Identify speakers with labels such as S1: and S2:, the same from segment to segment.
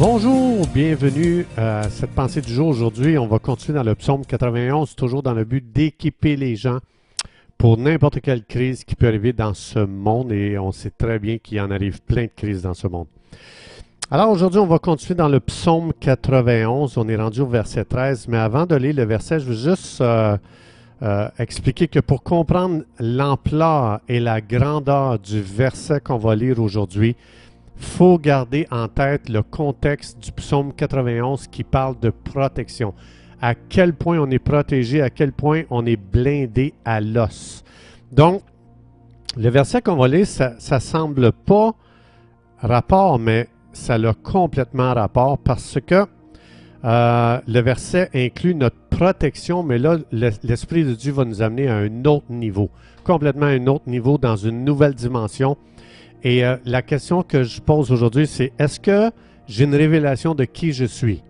S1: Bonjour, bienvenue à cette pensée du jour. Aujourd'hui, on va continuer dans le psaume 91, toujours dans le but d'équiper les gens pour n'importe quelle crise qui peut arriver dans ce monde et on sait très bien qu'il en arrive plein de crises dans ce monde. Alors aujourd'hui, on va continuer dans le psaume 91. On est rendu au verset 13, mais avant de lire le verset, je veux juste euh, euh, expliquer que pour comprendre l'ampleur et la grandeur du verset qu'on va lire aujourd'hui, faut garder en tête le contexte du psaume 91 qui parle de protection. À quel point on est protégé, à quel point on est blindé à l'os. Donc, le verset qu'on va lire, ça ne semble pas rapport, mais ça a complètement rapport parce que euh, le verset inclut notre protection, mais là, l'Esprit de Dieu va nous amener à un autre niveau, complètement un autre niveau, dans une nouvelle dimension. Et euh, la question que je pose aujourd'hui, c'est est-ce que j'ai une révélation de qui je suis?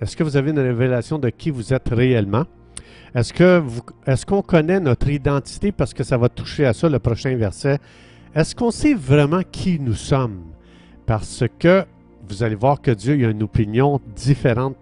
S1: Est-ce que vous avez une révélation de qui vous êtes réellement? Est-ce que est-ce qu'on connaît notre identité parce que ça va toucher à ça le prochain verset? Est-ce qu'on sait vraiment qui nous sommes? Parce que vous allez voir que Dieu a une opinion différente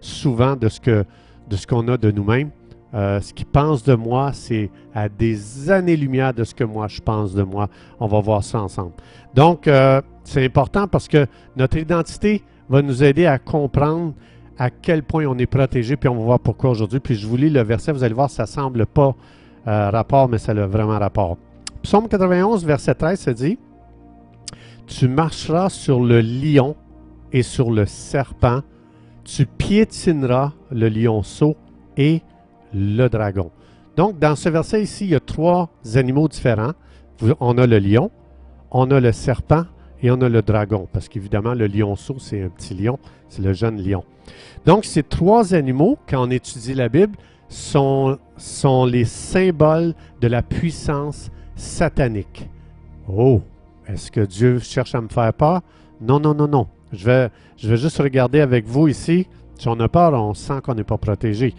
S1: souvent de ce que de ce qu'on a de nous-mêmes. Euh, ce qu'il pense de moi, c'est à des années-lumière de ce que moi je pense de moi. On va voir ça ensemble. Donc, euh, c'est important parce que notre identité va nous aider à comprendre à quel point on est protégé, puis on va voir pourquoi aujourd'hui. Puis je vous lis le verset, vous allez voir, ça semble pas euh, rapport, mais ça a vraiment rapport. Psaume 91, verset 13, se dit Tu marcheras sur le lion et sur le serpent, tu piétineras le lionceau et le dragon. Donc, dans ce verset ici, il y a trois animaux différents. On a le lion, on a le serpent et on a le dragon. Parce qu'évidemment, le lionceau, c'est un petit lion, c'est le jeune lion. Donc, ces trois animaux, quand on étudie la Bible, sont, sont les symboles de la puissance satanique. Oh, est-ce que Dieu cherche à me faire peur? Non, non, non, non. Je vais, je vais juste regarder avec vous ici. Si on a peur, on sent qu'on n'est pas protégé.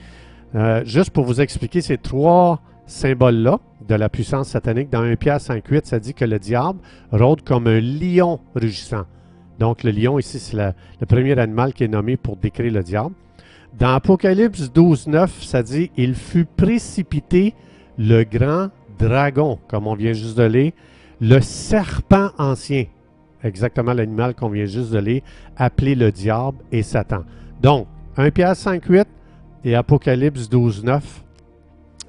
S1: Euh, juste pour vous expliquer ces trois symboles-là de la puissance satanique, dans 1 Pierre 5.8, ça dit que le diable rôde comme un lion rugissant. Donc le lion ici, c'est le premier animal qui est nommé pour décrire le diable. Dans Apocalypse 12.9, ça dit « Il fut précipité le grand dragon », comme on vient juste de lire, le serpent ancien, exactement l'animal qu'on vient juste de lire, appelé le diable et Satan. Donc, 1 Pierre 5.8, et Apocalypse 12, 9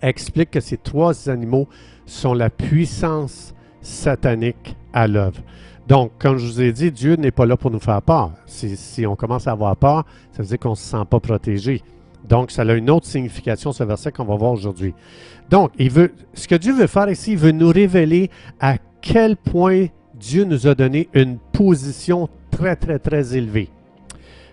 S1: explique que ces trois animaux sont la puissance satanique à l'œuvre. Donc, comme je vous ai dit, Dieu n'est pas là pour nous faire peur. Si, on commence à avoir peur, ça veut dire qu'on ne se sent pas protégé. Donc, ça a une autre signification, ce verset qu'on va voir aujourd'hui. Donc, il veut, ce que Dieu veut faire ici, il veut nous révéler à quel point Dieu nous a donné une position très, très, très élevée.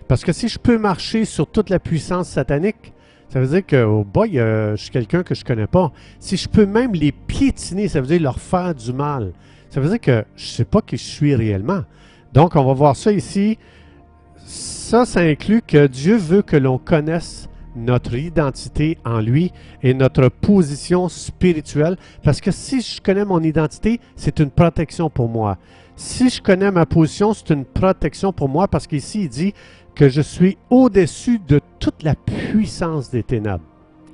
S1: Parce que si je peux marcher sur toute la puissance satanique, ça veut dire que, oh boy, je suis quelqu'un que je connais pas. Si je peux même les piétiner, ça veut dire leur faire du mal. Ça veut dire que je sais pas qui je suis réellement. Donc, on va voir ça ici. Ça, ça inclut que Dieu veut que l'on connaisse notre identité en lui et notre position spirituelle. Parce que si je connais mon identité, c'est une protection pour moi. Si je connais ma position, c'est une protection pour moi parce qu'ici, il dit que je suis au-dessus de toute la puissance des ténèbres.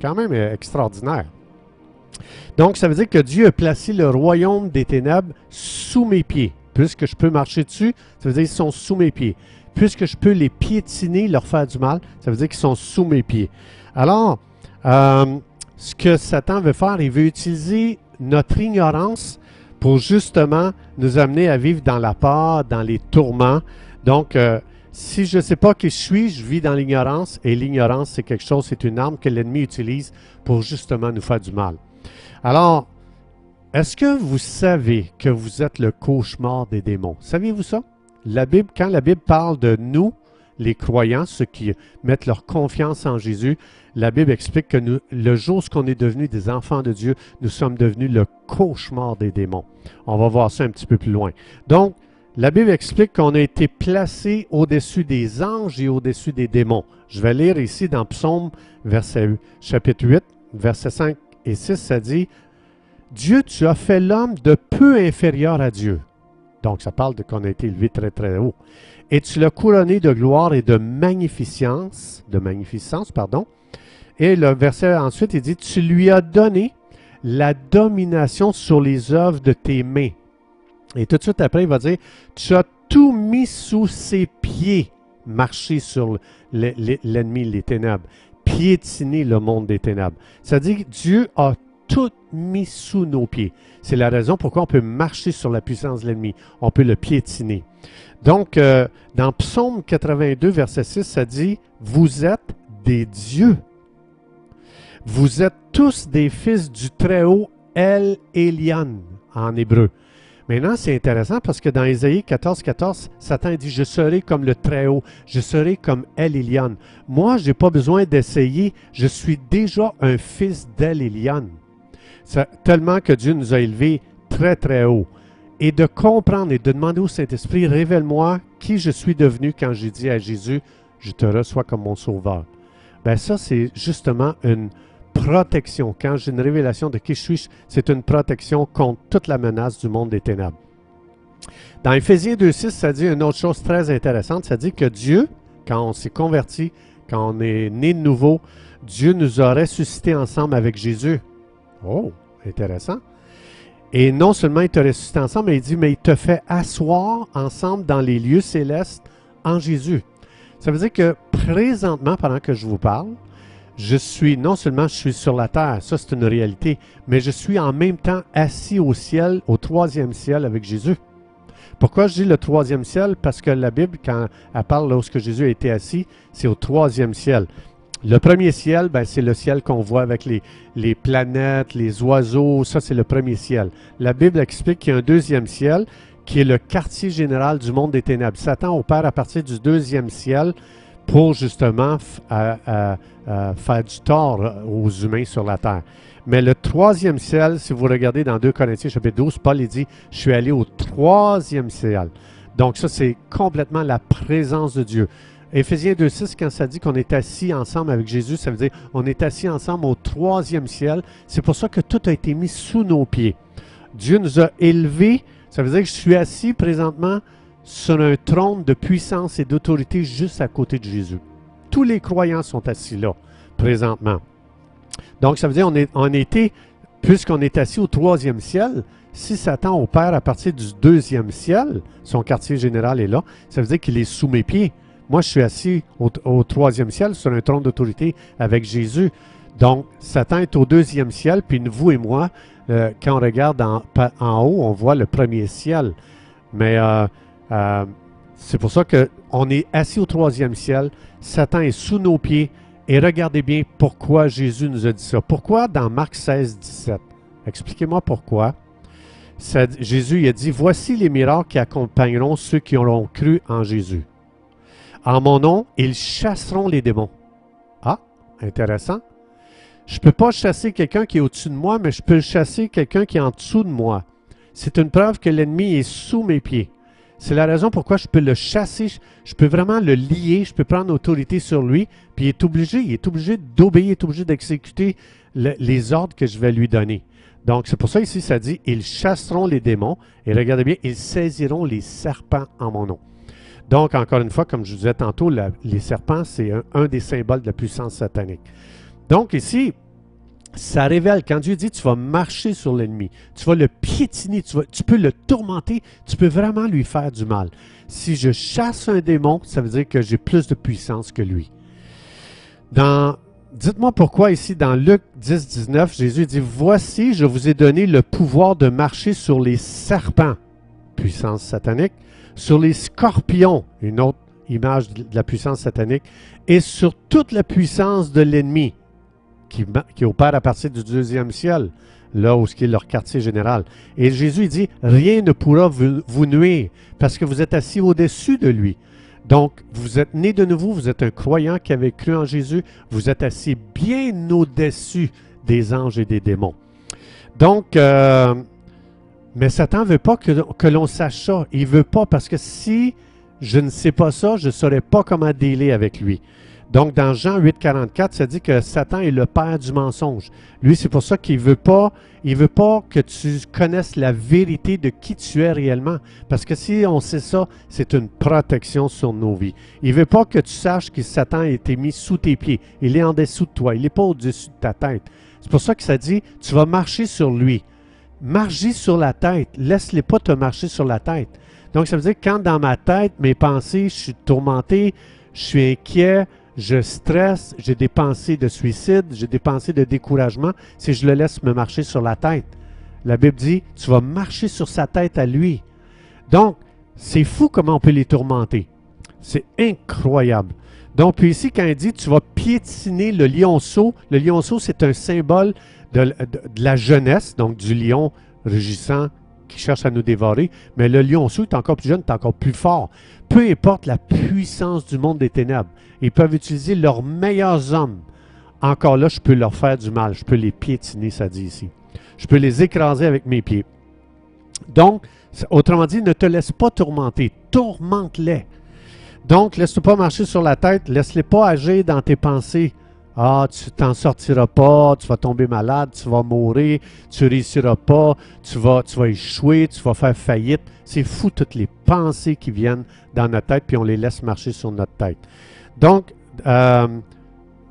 S1: Quand même euh, extraordinaire. Donc, ça veut dire que Dieu a placé le royaume des ténèbres sous mes pieds. Puisque je peux marcher dessus, ça veut dire qu'ils sont sous mes pieds. Puisque je peux les piétiner, leur faire du mal, ça veut dire qu'ils sont sous mes pieds. Alors, euh, ce que Satan veut faire, il veut utiliser notre ignorance pour justement nous amener à vivre dans la peur, dans les tourments. Donc, euh, si je ne sais pas qui je suis, je vis dans l'ignorance et l'ignorance, c'est quelque chose, c'est une arme que l'ennemi utilise pour justement nous faire du mal. Alors, est-ce que vous savez que vous êtes le cauchemar des démons? Saviez-vous ça? La Bible, quand la Bible parle de nous, les croyants, ceux qui mettent leur confiance en Jésus, la Bible explique que nous, le jour où on est devenu des enfants de Dieu, nous sommes devenus le cauchemar des démons. On va voir ça un petit peu plus loin. Donc, la Bible explique qu'on a été placé au-dessus des anges et au-dessus des démons. Je vais lire ici dans Psaume chapitre 8, versets 5 et 6, ça dit Dieu, tu as fait l'homme de peu inférieur à Dieu. Donc, ça parle de qu'on a été élevé très, très haut. Et tu l'as couronné de gloire et de magnificence, de magnificence, pardon. Et le verset ensuite, il dit, tu lui as donné la domination sur les œuvres de tes mains. Et tout de suite après, il va dire, tu as tout mis sous ses pieds, marcher sur l'ennemi, les ténèbres, piétiner le monde des ténèbres. Ça dit Dieu a tout mis sous nos pieds. C'est la raison pourquoi on peut marcher sur la puissance de l'ennemi. On peut le piétiner. Donc, euh, dans Psaume 82, verset 6, ça dit, Vous êtes des dieux. Vous êtes tous des fils du Très-Haut El Elian en hébreu. Maintenant, c'est intéressant parce que dans Ésaïe 14, 14, Satan dit Je serai comme le Très-Haut, je serai comme El. Moi, je n'ai pas besoin d'essayer, je suis déjà un fils d'El Elian tellement que Dieu nous a élevés très, très haut. Et de comprendre et de demander au Saint-Esprit, révèle-moi qui je suis devenu quand j'ai dit à Jésus, je te reçois comme mon sauveur. Ben ça, c'est justement une protection. Quand j'ai une révélation de qui je c'est une protection contre toute la menace du monde des ténèbres. Dans Éphésiens 2.6, ça dit une autre chose très intéressante. Ça dit que Dieu, quand on s'est converti, quand on est né de nouveau, Dieu nous a ressuscités ensemble avec Jésus. Oh, intéressant. Et non seulement il te ressuscite ensemble, mais il dit, mais il te fait asseoir ensemble dans les lieux célestes en Jésus. Ça veut dire que présentement, pendant que je vous parle, je suis, non seulement je suis sur la terre, ça c'est une réalité, mais je suis en même temps assis au ciel, au troisième ciel avec Jésus. Pourquoi je dis le troisième ciel? Parce que la Bible, quand elle parle lorsque Jésus a été assis, c'est au troisième ciel. Le premier ciel, ben, c'est le ciel qu'on voit avec les, les, planètes, les oiseaux, ça c'est le premier ciel. La Bible explique qu'il y a un deuxième ciel qui est le quartier général du monde des ténèbres. Satan opère à partir du deuxième ciel pour justement faire du tort aux humains sur la terre. Mais le troisième ciel, si vous regardez dans 2 Corinthiens chapitre 12, Paul dit, je suis allé au troisième ciel. Donc ça, c'est complètement la présence de Dieu. Éphésiens 2.6, quand ça dit qu'on est assis ensemble avec Jésus, ça veut dire on est assis ensemble au troisième ciel. C'est pour ça que tout a été mis sous nos pieds. Dieu nous a élevés. Ça veut dire que je suis assis présentement sur un trône de puissance et d'autorité juste à côté de Jésus. Tous les croyants sont assis là, présentement. Donc, ça veut dire qu'on est, était, puisqu'on est assis au troisième ciel, si Satan opère à partir du deuxième ciel, son quartier général est là, ça veut dire qu'il est sous mes pieds. Moi, je suis assis au, troisième ciel sur un trône d'autorité avec Jésus. Donc, Satan est au deuxième ciel, puis vous et moi, euh, quand on regarde en, haut, on voit le premier ciel. Mais euh, euh, c'est pour ça qu'on est assis au troisième ciel, Satan est sous nos pieds, et regardez bien pourquoi Jésus nous a dit ça. Pourquoi dans Marc 16, 17? Expliquez-moi pourquoi. Jésus a dit, voici les miracles qui accompagneront ceux qui auront cru en Jésus. En mon nom, ils chasseront les démons. Ah, intéressant. Je ne peux pas chasser quelqu'un qui est au-dessus de moi, mais je peux chasser quelqu'un qui est en dessous de moi. C'est une preuve que l'ennemi est sous mes pieds. C'est la raison pourquoi je peux le chasser, je peux vraiment le lier, je peux prendre autorité sur lui, puis il est obligé, il est obligé d'obéir, il est obligé d'exécuter les ordres que je vais lui donner. Donc, c'est pour ça ici, ça dit, ils chasseront les démons, et regardez bien, ils saisiront les serpents en mon nom. Donc, encore une fois, comme je vous disais tantôt, les serpents, c'est un, des symboles de la puissance satanique. Donc, ici, ça révèle, quand Dieu dit tu vas marcher sur l'ennemi, tu vas le piétiner, tu, tu, peux le tourmenter, tu peux vraiment lui faire du mal. Si je chasse un démon, ça veut dire que j'ai plus de puissance que lui. Dites-moi pourquoi ici, dans Luc 10, 19, Jésus dit, Voici, je vous ai donné le pouvoir de marcher sur les serpents, puissance satanique, sur les scorpions, une autre image de la puissance satanique, et sur toute la puissance de l'ennemi qui, qui, opère à partir du deuxième ciel, là où ce qui est leur quartier général. Et Jésus dit, rien ne pourra vous, nuire parce que vous êtes assis au-dessus de lui. Donc, vous êtes né de nouveau, vous êtes un croyant qui avait cru en Jésus, vous êtes assis bien au-dessus des anges et des démons. Donc, euh, mais Satan ne veut pas que, que l'on sache ça. Il ne veut pas parce que si je ne sais pas ça, je ne saurais pas comment dealer avec lui. Donc, dans Jean 8, 44, ça dit que Satan est le père du mensonge. Lui, c'est pour ça qu'il veut pas, il veut pas que tu connaisses la vérité de qui tu es réellement. Parce que si on sait ça, c'est une protection sur nos vies. Il veut pas que tu saches que Satan a été mis sous tes pieds. Il est en dessous de toi. Il n'est pas au-dessus de ta tête. C'est pour ça que ça dit, tu vas marcher sur lui. Marche sur la tête. Laisse-les pas te marcher sur la tête. Donc, ça veut dire que quand dans ma tête, mes pensées, je suis tourmenté, je suis inquiet, je stresse, j'ai des pensées de suicide, j'ai des pensées de découragement, si je le laisse me marcher sur la tête. La Bible dit, tu vas marcher sur sa tête à lui. Donc, c'est fou comment on peut les tourmenter. C'est incroyable. Donc, puis ici, quand il dit, tu vas piétiner le lionceau, le lionceau, c'est un symbole de, la jeunesse, donc du lion rugissant qui cherche à nous dévorer, mais le lionceau est encore plus jeune, est encore plus fort. Peu importe la puissance du monde des ténèbres, ils peuvent utiliser leurs meilleurs hommes. Encore là, je peux leur faire du mal, je peux les piétiner, ça dit ici. Je peux les écraser avec mes pieds. Donc, autrement dit, ne te laisse pas tourmenter, tourmente-les. Donc, laisse-toi pas marcher sur la tête, laisse-les pas agir dans tes pensées. Ah, tu t'en sortiras pas, tu vas tomber malade, tu vas mourir, tu réussiras pas, tu vas, tu vas échouer, tu vas faire faillite. C'est fou toutes les pensées qui viennent dans notre tête, puis on les laisse marcher sur notre tête. Donc, euh,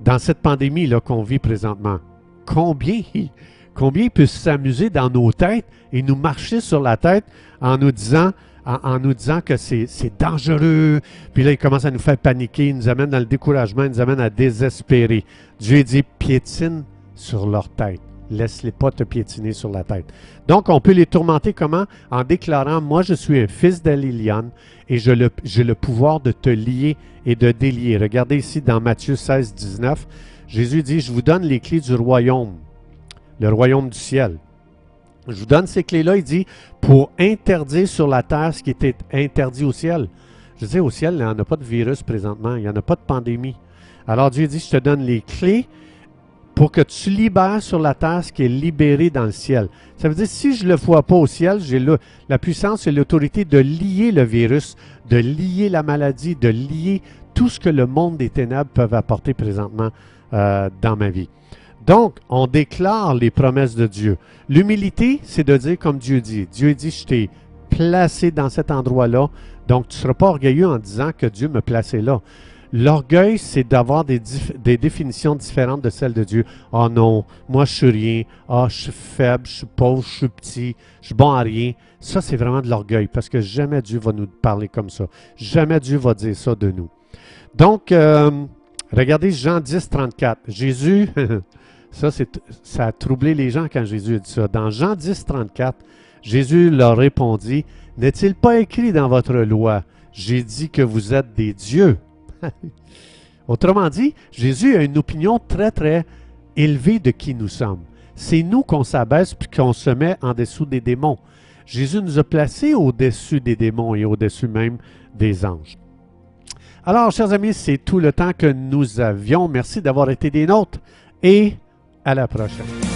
S1: dans cette pandémie là qu'on vit présentement, combien, combien peut s'amuser dans nos têtes et nous marcher sur la tête en nous disant en, nous disant que c'est dangereux. Puis là, il commence à nous faire paniquer, il nous amène dans le découragement, il nous amène à désespérer. Dieu dit piétine sur leur tête. Laisse-les pas te piétiner sur la tête. Donc, on peut les tourmenter comment? En déclarant, moi, je suis un fils d'Aliliane et j'ai le, le pouvoir de te lier et de délier. Regardez ici dans Matthieu 16, 19, Jésus dit, je vous donne les clés du royaume, le royaume du ciel. Je vous donne ces clés-là, il dit, pour interdire sur la terre ce qui était interdit au ciel. Je dis, au ciel, il n'y en a pas de virus présentement, il n'y en a pas de pandémie. Alors Dieu dit, je te donne les clés pour que tu libères sur la terre ce qui est libéré dans le ciel. Ça veut dire, si je ne le vois pas au ciel, j'ai la puissance et l'autorité de lier le virus, de lier la maladie, de lier tout ce que le monde des ténèbres peut apporter présentement euh, dans ma vie. Donc, on déclare les promesses de Dieu. L'humilité, c'est de dire comme Dieu dit. Dieu dit, je t'ai placé dans cet endroit-là, donc tu ne seras pas orgueilleux en disant que Dieu me placé là. L'orgueil, c'est d'avoir des, définitions différentes de celles de Dieu. Oh non, moi je suis rien. Ah, je suis faible, je suis pauvre, je suis petit, je suis bon à rien. Ça, c'est vraiment de l'orgueil parce que jamais Dieu va nous parler comme ça. Jamais Dieu va dire ça de nous. Donc, euh, regardez Jean 10, 34. Jésus, Ça, ça a troublé les gens quand Jésus a dit ça. Dans Jean 10, 34, Jésus leur répondit, N'est-il pas écrit dans votre loi, j'ai dit que vous êtes des dieux? Autrement dit, Jésus a une opinion très, très élevée de qui nous sommes. C'est nous qu'on s'abaisse puis qu'on se met en dessous des démons. Jésus nous a placés au-dessus des démons et au-dessus même des anges. Alors, chers amis, c'est tout le temps que nous avions. Merci d'avoir été des nôtres et à la prochaine.